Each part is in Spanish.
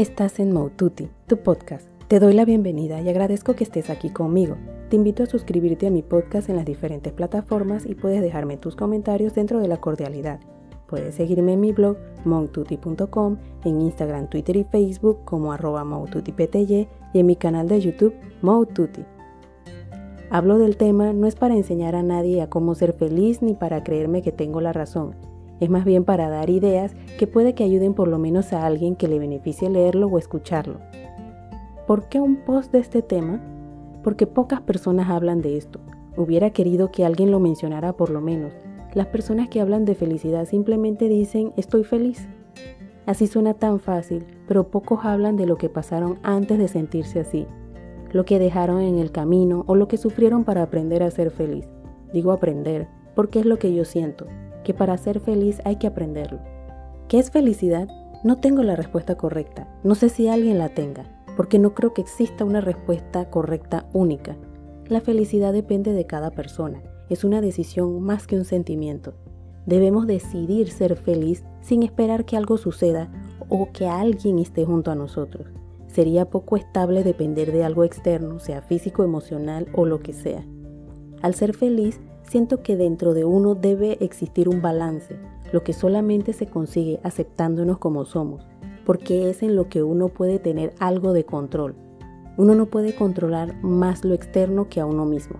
Estás en Moututi, tu podcast. Te doy la bienvenida y agradezco que estés aquí conmigo. Te invito a suscribirte a mi podcast en las diferentes plataformas y puedes dejarme tus comentarios dentro de la cordialidad. Puedes seguirme en mi blog moututi.com, en Instagram, Twitter y Facebook como arroba y en mi canal de YouTube Moututi. Hablo del tema no es para enseñar a nadie a cómo ser feliz ni para creerme que tengo la razón. Es más bien para dar ideas que puede que ayuden por lo menos a alguien que le beneficie leerlo o escucharlo. ¿Por qué un post de este tema? Porque pocas personas hablan de esto. Hubiera querido que alguien lo mencionara por lo menos, las personas que hablan de felicidad simplemente dicen estoy feliz. Así suena tan fácil, pero pocos hablan de lo que pasaron antes de sentirse así, lo que dejaron en el camino o lo que sufrieron para aprender a ser feliz. Digo aprender, porque es lo que yo siento, que para ser feliz hay que aprenderlo. ¿Qué es felicidad? No tengo la respuesta correcta, no sé si alguien la tenga, porque no creo que exista una respuesta correcta única. La felicidad depende de cada persona es una decisión más que un sentimiento. Debemos decidir ser feliz sin esperar que algo suceda o que alguien esté junto a nosotros. Sería poco estable depender de algo externo, sea físico, emocional o lo que sea. Al ser feliz, siento que dentro de uno debe existir un balance, lo que solamente se consigue aceptándonos como somos, porque es en lo que uno puede tener algo de control. Uno no puede controlar más lo externo que a uno mismo.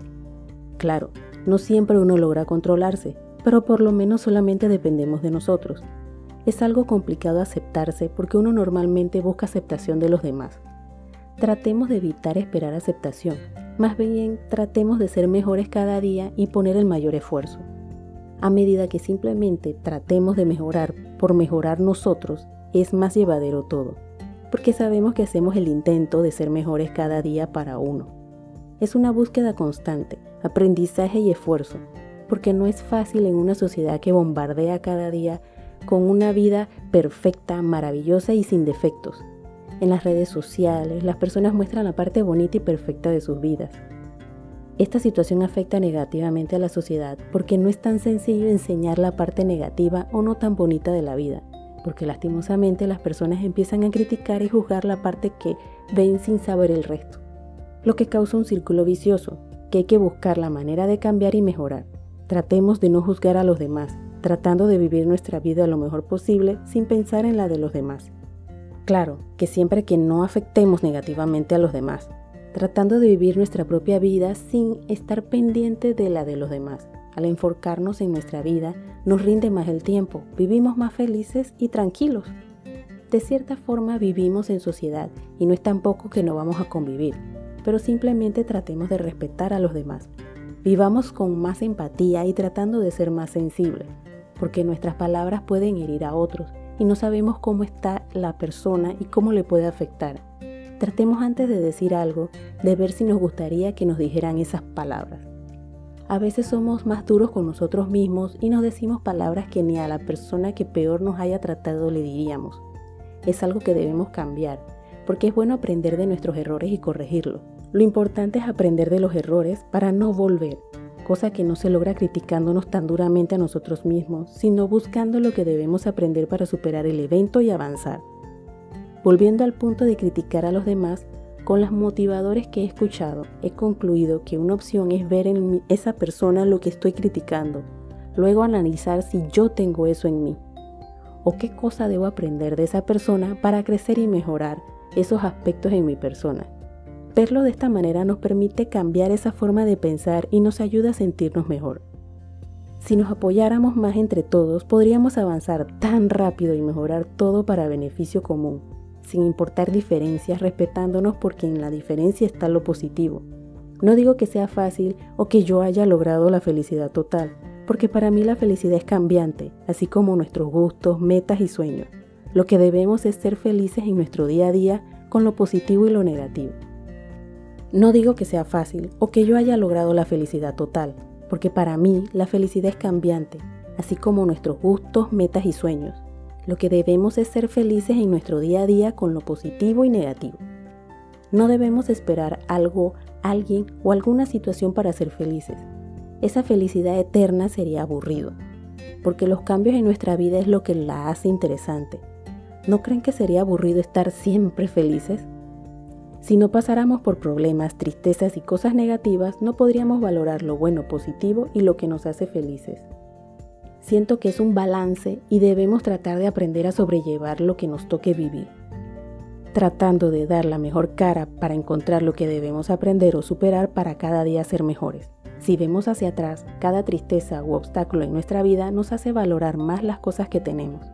Claro, no siempre uno logra controlarse, pero por lo menos solamente dependemos de nosotros. Es algo complicado aceptarse porque uno normalmente busca aceptación de los demás. Tratemos de evitar esperar aceptación, más bien tratemos de ser mejores cada día y poner el mayor esfuerzo. A medida que simplemente tratemos de mejorar por mejorar nosotros, es más llevadero todo, porque sabemos que hacemos el intento de ser mejores cada día para uno. Es una búsqueda constante, aprendizaje y esfuerzo, porque no es fácil en una sociedad que bombardea cada día con una vida perfecta, maravillosa y sin defectos. En las redes sociales, las personas muestran la parte bonita y perfecta de sus vidas. Esta situación afecta negativamente a la sociedad porque no es tan sencillo enseñar la parte negativa o no tan bonita de la vida, porque lastimosamente las personas empiezan a criticar y juzgar la parte que ven sin saber el resto lo que causa un círculo vicioso, que hay que buscar la manera de cambiar y mejorar. Tratemos de no juzgar a los demás, tratando de vivir nuestra vida lo mejor posible sin pensar en la de los demás. Claro, que siempre que no afectemos negativamente a los demás, tratando de vivir nuestra propia vida sin estar pendiente de la de los demás. Al enfocarnos en nuestra vida, nos rinde más el tiempo, vivimos más felices y tranquilos. De cierta forma vivimos en sociedad y no es tampoco que no vamos a convivir, pero simplemente tratemos de respetar a los demás. Vivamos con más empatía y tratando de ser más sensibles, porque nuestras palabras pueden herir a otros y no sabemos cómo está la persona y cómo le puede afectar. Tratemos antes de decir algo de ver si nos gustaría que nos dijeran esas palabras. A veces somos más duros con nosotros mismos y nos decimos palabras que ni a la persona que peor nos haya tratado le diríamos. Es algo que debemos cambiar porque es bueno aprender de nuestros errores y corregirlos. Lo importante es aprender de los errores para no volver, cosa que no se logra criticándonos tan duramente a nosotros mismos, sino buscando lo que debemos aprender para superar el evento y avanzar. Volviendo al punto de criticar a los demás, con los motivadores que he escuchado, he concluido que una opción es ver en esa persona lo que estoy criticando, luego analizar si yo tengo eso en mí, o qué cosa debo aprender de esa persona para crecer y mejorar esos aspectos en mi persona. Verlo de esta manera nos permite cambiar esa forma de pensar y nos ayuda a sentirnos mejor. Si nos apoyáramos más entre todos, podríamos avanzar tan rápido y mejorar todo para beneficio común, sin importar diferencias, respetándonos porque en la diferencia está lo positivo. No digo que sea fácil o que yo haya logrado la felicidad total, porque para mí la felicidad es cambiante, así como nuestros gustos, metas y sueños. Lo que debemos es ser felices en nuestro día a día con lo positivo y lo negativo. No digo que sea fácil o que yo haya logrado la felicidad total, porque para mí la felicidad es cambiante, así como nuestros gustos, metas y sueños. Lo que debemos es ser felices en nuestro día a día con lo positivo y negativo. No debemos esperar algo, alguien o alguna situación para ser felices. Esa felicidad eterna sería aburrido, porque los cambios en nuestra vida es lo que la hace interesante. ¿no creen que sería aburrido estar siempre felices? Si no pasáramos por problemas, tristezas y cosas negativas, no podríamos valorar lo bueno, positivo y lo que nos hace felices. Siento que es un balance y debemos tratar de aprender a sobrellevar lo que nos toque vivir, tratando de dar la mejor cara para encontrar lo que debemos aprender o superar para cada día ser mejores. Si vemos hacia atrás, cada tristeza u obstáculo en nuestra vida nos hace valorar más las cosas que tenemos.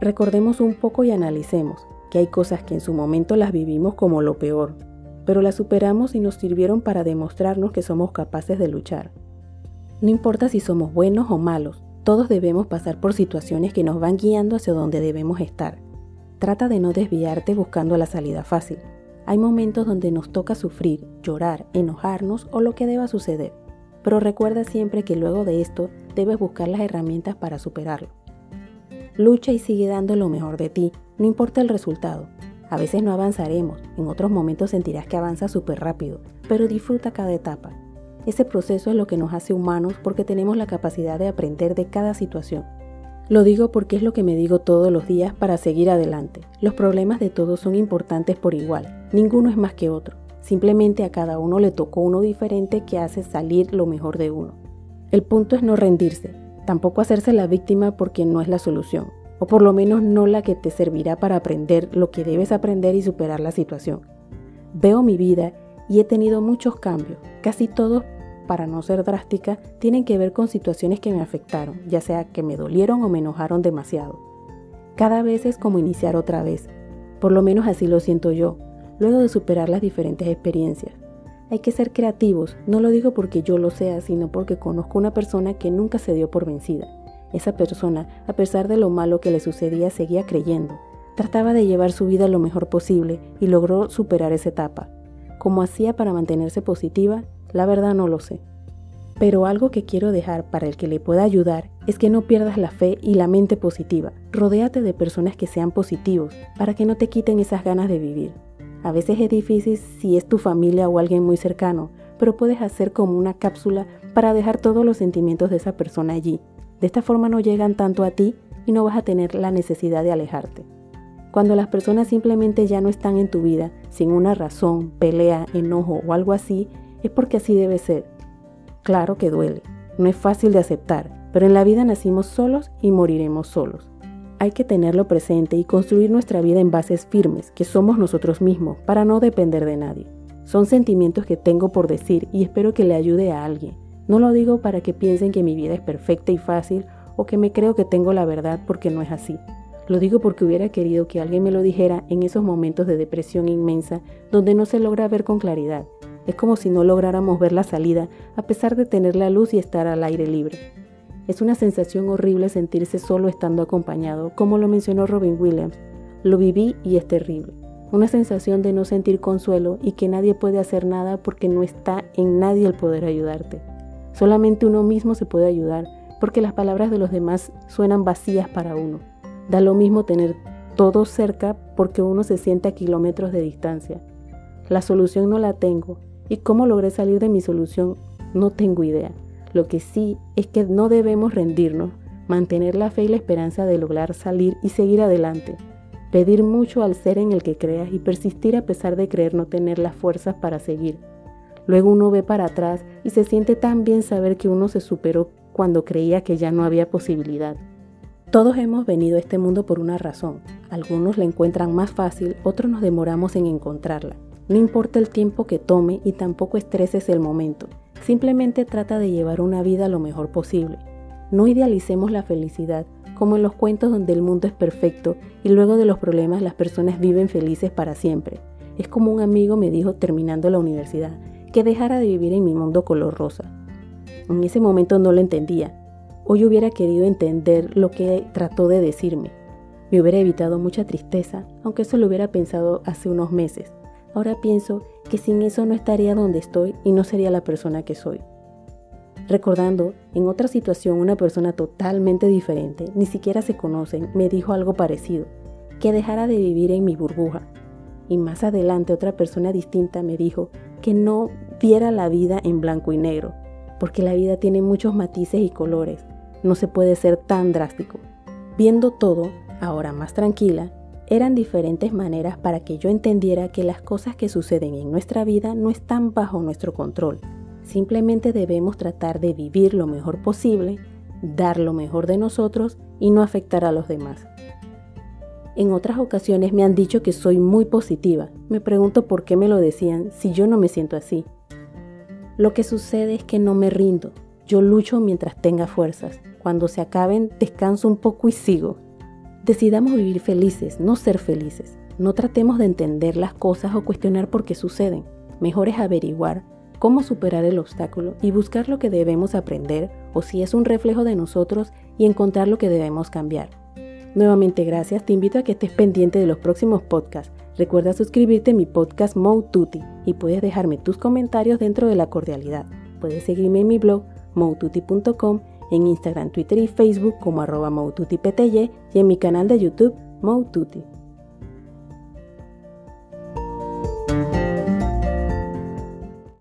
Recordemos un poco y analicemos que hay cosas que en su momento las vivimos como lo peor, pero las superamos y nos sirvieron para demostrarnos que somos capaces de luchar. No importa si somos buenos o malos, todos debemos pasar por situaciones que nos van guiando hacia donde debemos estar. Trata de no desviarte buscando la salida fácil. Hay momentos donde nos toca sufrir, llorar, enojarnos o lo que deba suceder, pero recuerda siempre que luego de esto debes buscar las herramientas para superarlo. Lucha y sigue dando lo mejor de ti, no importa el resultado. A veces no avanzaremos, en otros momentos sentirás que avanzas súper rápido, pero disfruta cada etapa. Ese proceso es lo que nos hace humanos porque tenemos la capacidad de aprender de cada situación. Lo digo porque es lo que me digo todos los días para seguir adelante. Los problemas de todos son importantes por igual, ninguno es más que otro. Simplemente a cada uno le tocó uno diferente que hace salir lo mejor de uno. El punto es no rendirse, tampoco hacerse la víctima porque no es la solución o por lo menos no la que te servirá para aprender lo que debes aprender y superar la situación. Veo mi vida y he tenido muchos cambios, casi todos, para no ser drástica, tienen que ver con situaciones que me afectaron, ya sea que me dolieron o me enojaron demasiado. Cada vez es como iniciar otra vez, por lo menos así lo siento yo, luego de superar las diferentes experiencias. Hay que ser creativos, no lo digo porque yo lo sea, sino porque conozco una persona que nunca se dio por vencida esa persona, a pesar de lo malo que le sucedía, seguía creyendo. Trataba de llevar su vida lo mejor posible y logró superar esa etapa. ¿Cómo hacía para mantenerse positiva? La verdad no lo sé. Pero algo que quiero dejar para el que le pueda ayudar es que no pierdas la fe y la mente positiva. Rodéate de personas que sean positivos para que no te quiten esas ganas de vivir. A veces es difícil si es tu familia o alguien muy cercano, pero puedes hacer como una cápsula para dejar todos los sentimientos de esa persona allí de esta forma no llegan tanto a ti y no vas a tener la necesidad de alejarte. Cuando las personas simplemente ya no están en tu vida, sin una razón, pelea, enojo o algo así, es porque así debe ser. Claro que duele, no es fácil de aceptar, pero en la vida nacimos solos y moriremos solos. Hay que tenerlo presente y construir nuestra vida en bases firmes, que somos nosotros mismos, para no depender de nadie. Son sentimientos que tengo por decir y espero que le ayude a alguien. No lo digo para que piensen que mi vida es perfecta y fácil o que me creo que tengo la verdad porque no es así. Lo digo porque hubiera querido que alguien me lo dijera en esos momentos de depresión inmensa donde no se logra ver con claridad. Es como si no lográramos ver la salida a pesar de tener la luz y estar al aire libre. Es una sensación horrible sentirse solo estando acompañado, como lo mencionó Robin Williams. Lo viví y es terrible. Una sensación de no sentir consuelo y que nadie puede hacer nada porque no está en nadie el poder ayudarte. Solamente uno mismo se puede ayudar, porque las palabras de los demás suenan vacías para uno. Da lo mismo tener todo cerca porque uno se siente a kilómetros de distancia. La solución no la tengo y cómo logré salir de mi solución no tengo idea. Lo que sí es que no debemos rendirnos, mantener la fe y la esperanza de lograr salir y seguir adelante. Pedir mucho al ser en el que creas y persistir a pesar de creer no tener las fuerzas para seguir. Luego uno ve para atrás y se siente tan bien saber que uno se superó cuando creía que ya no había posibilidad. Todos hemos venido a este mundo por una razón. Algunos la encuentran más fácil, otros nos demoramos en encontrarla. No importa el tiempo que tome y tampoco estreses el momento. Simplemente trata de llevar una vida lo mejor posible. No idealicemos la felicidad, como en los cuentos donde el mundo es perfecto y luego de los problemas las personas viven felices para siempre. Es como un amigo me dijo terminando la universidad, que dejara de vivir en mi mundo color rosa. En ese momento no lo entendía. Hoy hubiera querido entender lo que trató de decirme. Me hubiera evitado mucha tristeza, aunque eso lo hubiera pensado hace unos meses. Ahora pienso que sin eso no estaría donde estoy y no sería la persona que soy. Recordando, en otra situación una persona totalmente diferente, ni siquiera se conocen, me dijo algo parecido, que dejara de vivir en mi burbuja. Y más adelante otra persona distinta me dijo que no viera la vida en blanco y negro, porque la vida tiene muchos matices y colores, no se puede ser tan drástico. Viendo todo, ahora más tranquila, eran diferentes maneras para que yo entendiera que las cosas que suceden en nuestra vida no están bajo nuestro control. Simplemente debemos tratar de vivir lo mejor posible, dar lo mejor de nosotros y no afectar a los demás. En otras ocasiones me han dicho que soy muy positiva. Me pregunto por qué me lo decían si yo no me siento así. Lo que sucede es que no me rindo. Yo lucho mientras tenga fuerzas. Cuando se acaben, descanso un poco y sigo. Decidamos vivir felices, no ser felices. No tratemos de entender las cosas o cuestionar por qué suceden. Mejor es averiguar cómo superar el obstáculo y buscar lo que debemos aprender o si es un reflejo de nosotros y encontrar lo que debemos cambiar. Nuevamente gracias, te invito a que estés pendiente de los próximos podcasts. Recuerda suscribirte a mi podcast Moututi y puedes dejarme tus comentarios dentro de la cordialidad. Puedes seguirme en mi blog moututi.com en Instagram, Twitter y Facebook como arroba y en mi canal de YouTube Moututi.